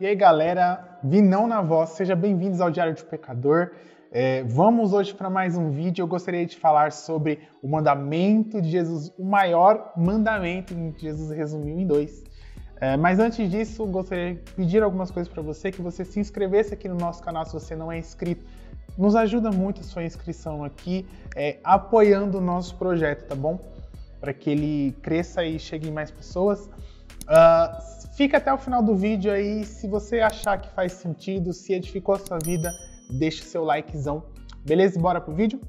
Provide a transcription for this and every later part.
E aí galera, Vinão na voz, sejam bem-vindos ao Diário de Pecador. É, vamos hoje para mais um vídeo. Eu gostaria de falar sobre o mandamento de Jesus, o maior mandamento que Jesus resumiu em dois. É, mas antes disso, gostaria de pedir algumas coisas para você, que você se inscrevesse aqui no nosso canal se você não é inscrito. Nos ajuda muito a sua inscrição aqui, é, apoiando o nosso projeto, tá bom? Para que ele cresça e chegue em mais pessoas. Uh, fica até o final do vídeo aí, se você achar que faz sentido, se edificou a sua vida, deixa o seu likezão. Beleza? Bora pro vídeo?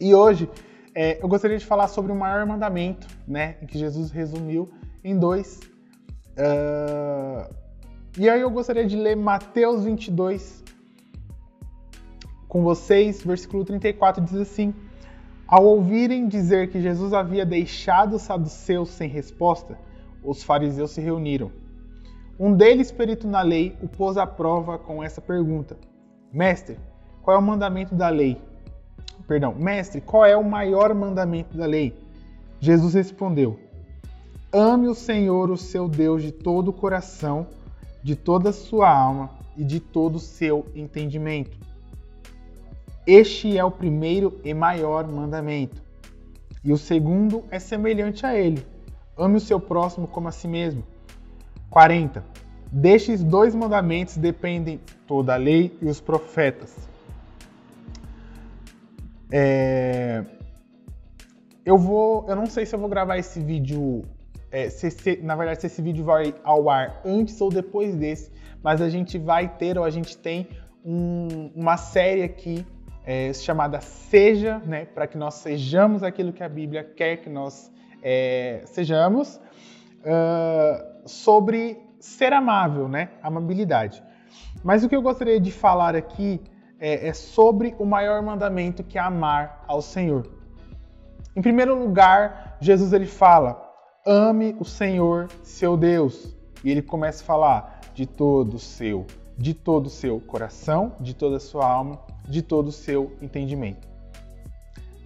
E hoje é, eu gostaria de falar sobre o maior mandamento, né? Que Jesus resumiu em dois. Uh, e aí eu gostaria de ler Mateus 22 com vocês, versículo 34 diz assim: Ao ouvirem dizer que Jesus havia deixado os saduceus sem resposta, os fariseus se reuniram. Um deles, perito na lei, o pôs à prova com essa pergunta: Mestre, qual é o mandamento da lei? Perdão, mestre, qual é o maior mandamento da lei? Jesus respondeu: Ame o Senhor, o seu Deus, de todo o coração, de toda a sua alma e de todo o seu entendimento. Este é o primeiro e maior mandamento. E o segundo é semelhante a ele: ame o seu próximo como a si mesmo. 40. Destes dois mandamentos dependem toda a lei e os profetas. É... Eu vou, eu não sei se eu vou gravar esse vídeo, é, se, se, na verdade se esse vídeo vai ao ar antes ou depois desse, mas a gente vai ter ou a gente tem um, uma série aqui é, chamada Seja, né, para que nós sejamos aquilo que a Bíblia quer que nós é, sejamos, uh, sobre ser amável, né, amabilidade. Mas o que eu gostaria de falar aqui é, é sobre o maior mandamento que é amar ao Senhor. Em primeiro lugar, Jesus ele fala: ame o Senhor, seu Deus. E ele começa a falar de todo o seu, de todo o seu coração, de toda a sua alma de todo o seu entendimento.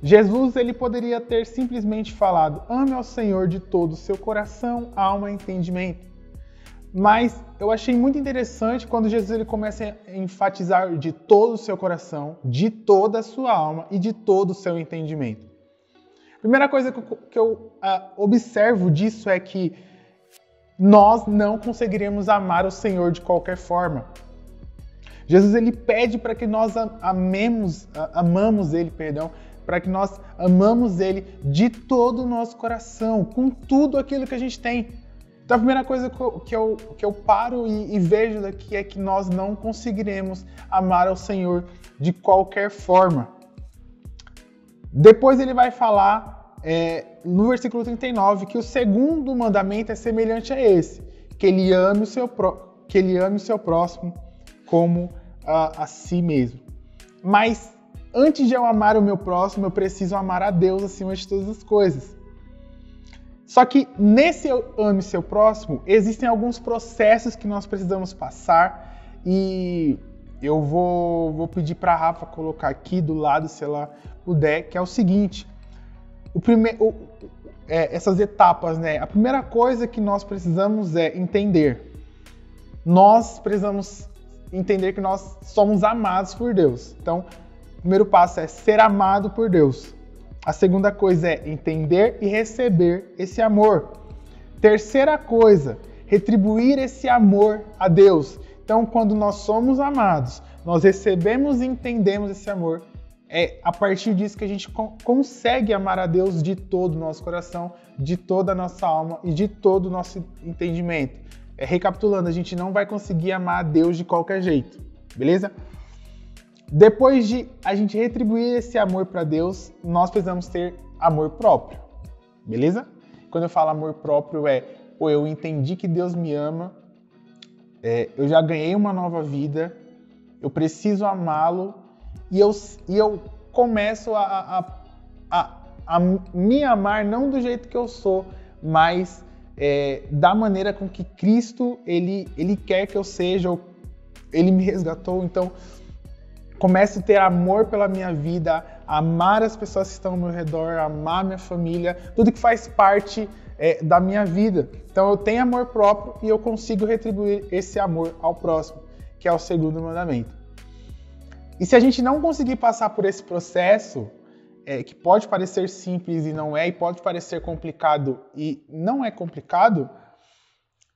Jesus ele poderia ter simplesmente falado: ame ao Senhor de todo o seu coração, alma e entendimento. Mas eu achei muito interessante quando Jesus ele começa a enfatizar de todo o seu coração, de toda a sua alma e de todo o seu entendimento. Primeira coisa que eu uh, observo disso é que nós não conseguiremos amar o Senhor de qualquer forma. Jesus ele pede para que nós amemos, amamos ele, perdão, para que nós amamos ele de todo o nosso coração, com tudo aquilo que a gente tem. Então a primeira coisa que eu, que eu paro e, e vejo daqui é que nós não conseguiremos amar ao Senhor de qualquer forma. Depois ele vai falar é, no versículo 39 que o segundo mandamento é semelhante a esse, que ele ame o seu, que ele ame o seu próximo como a, a si mesmo. Mas antes de eu amar o meu próximo, eu preciso amar a Deus acima de todas as coisas. Só que nesse eu ame seu próximo, existem alguns processos que nós precisamos passar e eu vou, vou pedir para a Rafa colocar aqui do lado, se ela puder, que é o seguinte: o primeiro, é, essas etapas, né? A primeira coisa que nós precisamos é entender. Nós precisamos entender que nós somos amados por Deus. Então, o primeiro passo é ser amado por Deus. A segunda coisa é entender e receber esse amor. Terceira coisa, retribuir esse amor a Deus. Então, quando nós somos amados, nós recebemos e entendemos esse amor, é a partir disso que a gente consegue amar a Deus de todo o nosso coração, de toda a nossa alma e de todo o nosso entendimento. É, recapitulando, a gente não vai conseguir amar a Deus de qualquer jeito, beleza? Depois de a gente retribuir esse amor para Deus, nós precisamos ter amor próprio, beleza? Quando eu falo amor próprio é, pô, eu entendi que Deus me ama, é, eu já ganhei uma nova vida, eu preciso amá-lo e eu, e eu começo a, a, a, a me amar não do jeito que eu sou, mas é, da maneira com que Cristo ele, ele quer que eu seja, ele me resgatou. Então, comece a ter amor pela minha vida, amar as pessoas que estão ao meu redor, amar minha família, tudo que faz parte é, da minha vida. Então eu tenho amor próprio e eu consigo retribuir esse amor ao próximo, que é o segundo mandamento. E se a gente não conseguir passar por esse processo, é, que pode parecer simples e não é, e pode parecer complicado e não é complicado,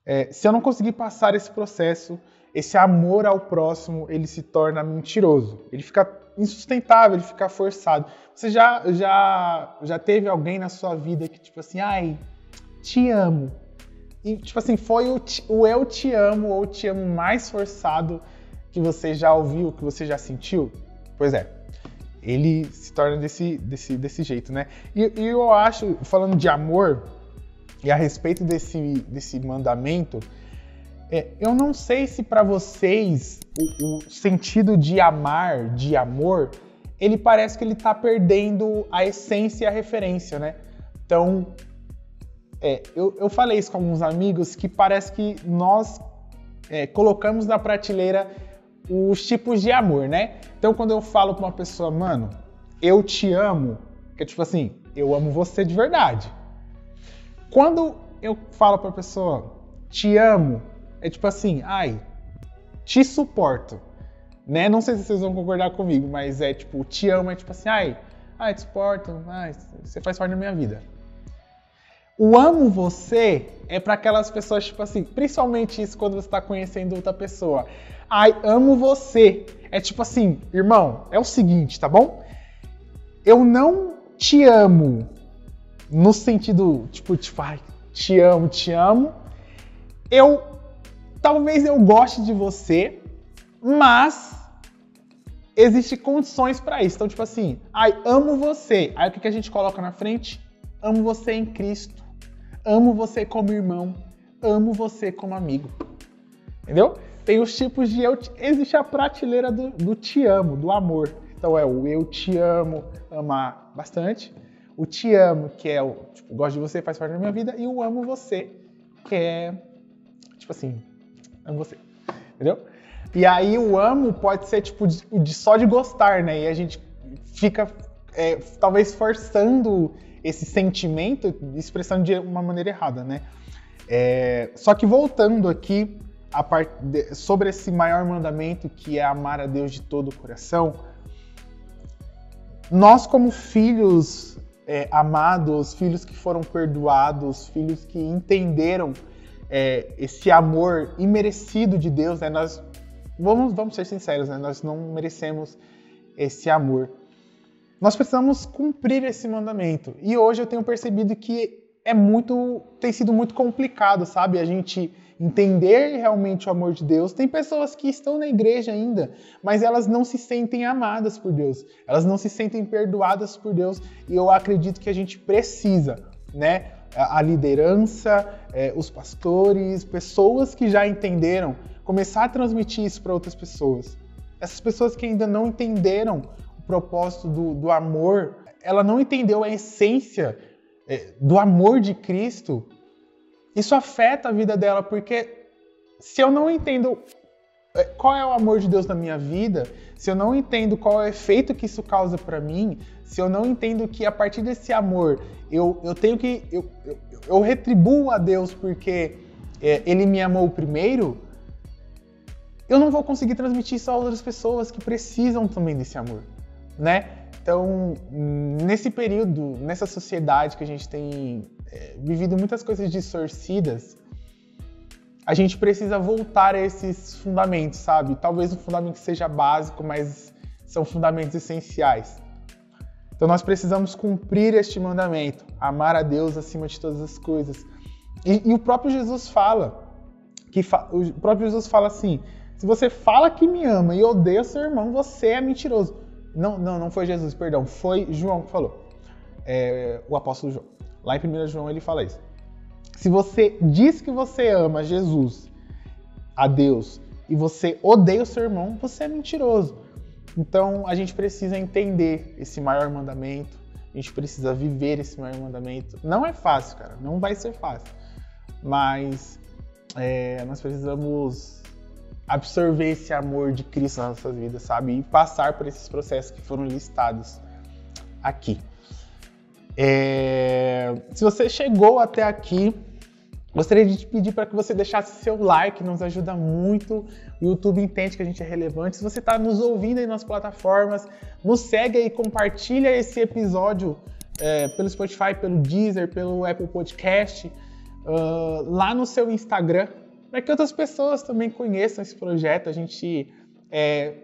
é, se eu não conseguir passar esse processo, esse amor ao próximo, ele se torna mentiroso. Ele fica insustentável, ele fica forçado. Você já, já, já teve alguém na sua vida que, tipo assim, ai, te amo. E, tipo assim, foi o, o eu te amo ou te amo mais forçado que você já ouviu, que você já sentiu? Pois é, ele se torna desse, desse, desse jeito, né? E, e eu acho, falando de amor, e a respeito desse, desse mandamento, é, eu não sei se para vocês o, o, sentido de amar, de amor, ele parece que ele está perdendo a essência e a referência, né? Então, é, eu, eu falei isso com alguns amigos que parece que nós é, colocamos na prateleira os tipos de amor, né? Então, quando eu falo pra uma pessoa, mano, eu te amo, que é tipo assim, eu amo você de verdade. Quando eu falo pra pessoa, te amo, é tipo assim, ai, te suporto. Né? Não sei se vocês vão concordar comigo, mas é tipo, te amo é tipo assim, ai, ai, te suporto, ai, você faz parte da minha vida. O amo você é para aquelas pessoas, tipo assim, principalmente isso quando você está conhecendo outra pessoa. Ai, amo você. É tipo assim, irmão, é o seguinte, tá bom? Eu não te amo no sentido, tipo, tipo, ai, te amo, te amo. Eu, talvez eu goste de você, mas existem condições para isso. Então, tipo assim, ai, amo você. Aí o que, que a gente coloca na frente? Amo você em Cristo. Amo você como irmão. Amo você como amigo. Entendeu? Tem os tipos de eu. Existe a prateleira do, do te amo, do amor. Então é o eu te amo, amar bastante. O te amo, que é o tipo, gosto de você, faz parte da minha vida. E o amo você, que é tipo assim, amo você. Entendeu? E aí o amo pode ser tipo de, de só de gostar, né? E a gente fica é, talvez forçando esse sentimento, expressando de uma maneira errada, né? É, só que voltando aqui de, sobre esse maior mandamento que é amar a Deus de todo o coração, nós como filhos é, amados, filhos que foram perdoados, filhos que entenderam é, esse amor imerecido de Deus, né? Nós vamos, vamos ser sinceros, né? Nós não merecemos esse amor. Nós precisamos cumprir esse mandamento. E hoje eu tenho percebido que é muito, tem sido muito complicado, sabe? A gente entender realmente o amor de Deus. Tem pessoas que estão na igreja ainda, mas elas não se sentem amadas por Deus, elas não se sentem perdoadas por Deus, e eu acredito que a gente precisa, né? A liderança, é, os pastores, pessoas que já entenderam, começar a transmitir isso para outras pessoas. Essas pessoas que ainda não entenderam propósito do, do amor, ela não entendeu a essência é, do amor de Cristo, isso afeta a vida dela, porque se eu não entendo é, qual é o amor de Deus na minha vida, se eu não entendo qual é o efeito que isso causa para mim, se eu não entendo que a partir desse amor eu, eu tenho que. Eu, eu, eu retribuo a Deus porque é, Ele me amou primeiro, eu não vou conseguir transmitir isso a outras pessoas que precisam também desse amor, né? Então, nesse período, nessa sociedade que a gente tem é, vivido muitas coisas distorcidas, a gente precisa voltar a esses fundamentos, sabe? Talvez um fundamento seja básico, mas são fundamentos essenciais. Então nós precisamos cumprir este mandamento, amar a Deus acima de todas as coisas. E, e o próprio Jesus fala, que fa o próprio Jesus fala assim: se você fala que me ama e odeia seu irmão, você é mentiroso. Não, não, não foi Jesus, perdão, foi João que falou. É, o apóstolo João. Lá em 1 João ele fala isso. Se você diz que você ama Jesus, a Deus, e você odeia o seu irmão, você é mentiroso. Então a gente precisa entender esse maior mandamento, a gente precisa viver esse maior mandamento. Não é fácil, cara, não vai ser fácil. Mas é, nós precisamos absorver esse amor de Cristo nas nossas vidas, sabe? E passar por esses processos que foram listados aqui. É... Se você chegou até aqui, gostaria de te pedir para que você deixasse seu like, nos ajuda muito. O YouTube entende que a gente é relevante. Se você está nos ouvindo aí nas plataformas, nos segue aí, compartilha esse episódio é, pelo Spotify, pelo Deezer, pelo Apple Podcast, uh, lá no seu Instagram, para que outras pessoas também conheçam esse projeto. A gente, é,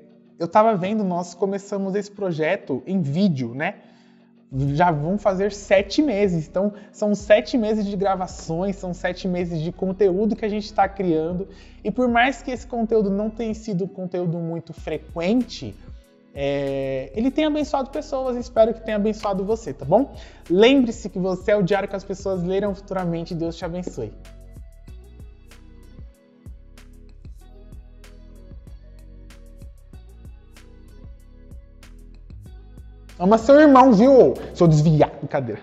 eu estava vendo, nós começamos esse projeto em vídeo, né? Já vão fazer sete meses. Então, são sete meses de gravações, são sete meses de conteúdo que a gente está criando. E por mais que esse conteúdo não tenha sido conteúdo muito frequente, é, ele tem abençoado pessoas espero que tenha abençoado você, tá bom? Lembre-se que você é o diário que as pessoas lerão futuramente. Deus te abençoe. Ama seu irmão, viu? Sou desviado, brincadeira.